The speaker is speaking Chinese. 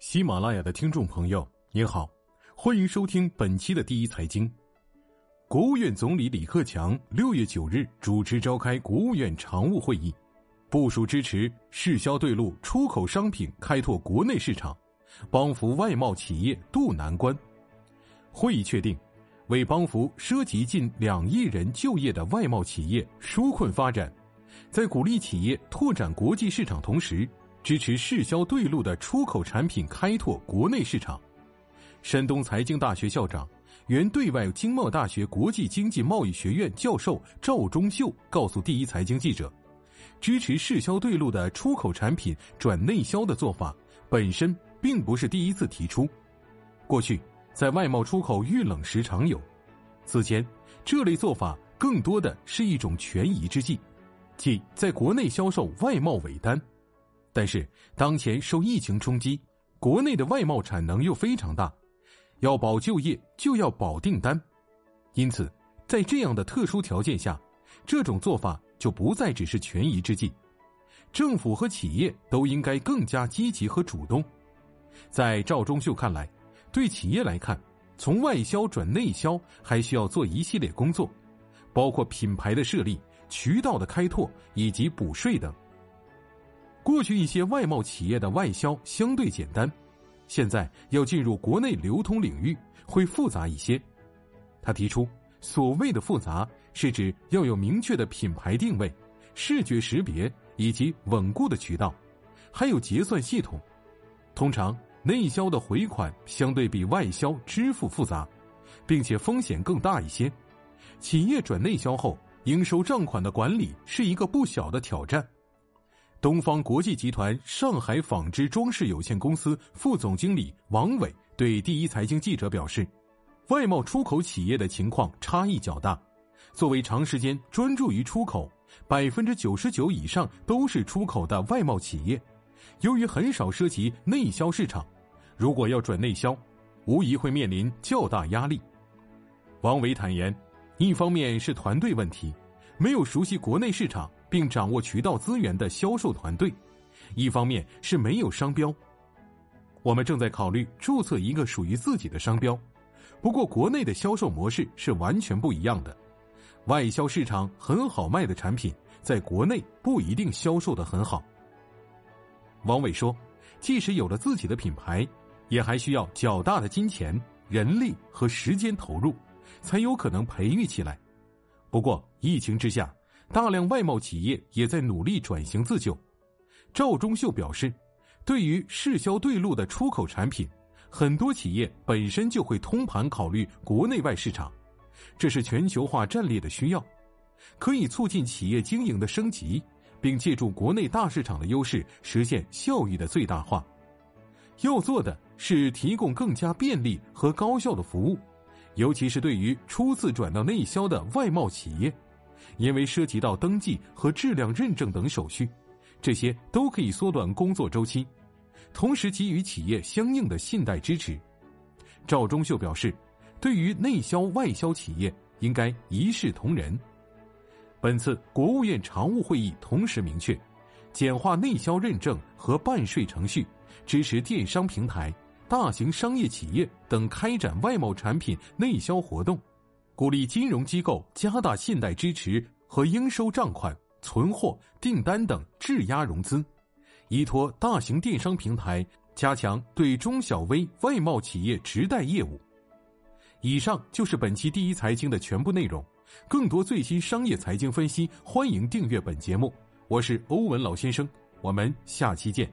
喜马拉雅的听众朋友，您好，欢迎收听本期的第一财经。国务院总理李克强六月九日主持召开国务院常务会议，部署支持市销对路出口商品开拓国内市场，帮扶外贸企业渡难关。会议确定，为帮扶涉及近两亿人就业的外贸企业纾困发展，在鼓励企业拓展国际市场同时，支持市销对路的出口产品开拓国内市场。山东财经大学校长。原对外经贸大学国际经济贸易学院教授赵忠秀告诉第一财经记者：“支持市销对路的出口产品转内销的做法本身并不是第一次提出，过去在外贸出口遇冷时常有。此前，这类做法更多的是一种权宜之计，即在国内销售外贸尾单。但是当前受疫情冲击，国内的外贸产能又非常大。”要保就业，就要保订单，因此，在这样的特殊条件下，这种做法就不再只是权宜之计，政府和企业都应该更加积极和主动。在赵忠秀看来，对企业来看，从外销转内销还需要做一系列工作，包括品牌的设立、渠道的开拓以及补税等。过去一些外贸企业的外销相对简单。现在要进入国内流通领域会复杂一些，他提出，所谓的复杂是指要有明确的品牌定位、视觉识别以及稳固的渠道，还有结算系统。通常内销的回款相对比外销支付复杂，并且风险更大一些。企业转内销后，应收账款的管理是一个不小的挑战。东方国际集团上海纺织装饰有限公司副总经理王伟对第一财经记者表示：“外贸出口企业的情况差异较大。作为长时间专注于出口，百分之九十九以上都是出口的外贸企业，由于很少涉及内销市场，如果要转内销，无疑会面临较大压力。”王伟坦言：“一方面是团队问题，没有熟悉国内市场。”并掌握渠道资源的销售团队，一方面是没有商标。我们正在考虑注册一个属于自己的商标，不过国内的销售模式是完全不一样的。外销市场很好卖的产品，在国内不一定销售的很好。王伟说：“即使有了自己的品牌，也还需要较大的金钱、人力和时间投入，才有可能培育起来。不过疫情之下。”大量外贸企业也在努力转型自救。赵忠秀表示，对于市销对路的出口产品，很多企业本身就会通盘考虑国内外市场，这是全球化战略的需要，可以促进企业经营的升级，并借助国内大市场的优势实现效益的最大化。要做的是提供更加便利和高效的服务，尤其是对于初次转到内销的外贸企业。因为涉及到登记和质量认证等手续，这些都可以缩短工作周期，同时给予企业相应的信贷支持。赵忠秀表示，对于内销外销企业，应该一视同仁。本次国务院常务会议同时明确，简化内销认证和办税程序，支持电商平台、大型商业企业等开展外贸产品内销活动。鼓励金融机构加大信贷支持和应收账款、存货、订单等质押融资，依托大型电商平台加强对中小微外贸企业直贷业务。以上就是本期第一财经的全部内容。更多最新商业财经分析，欢迎订阅本节目。我是欧文老先生，我们下期见。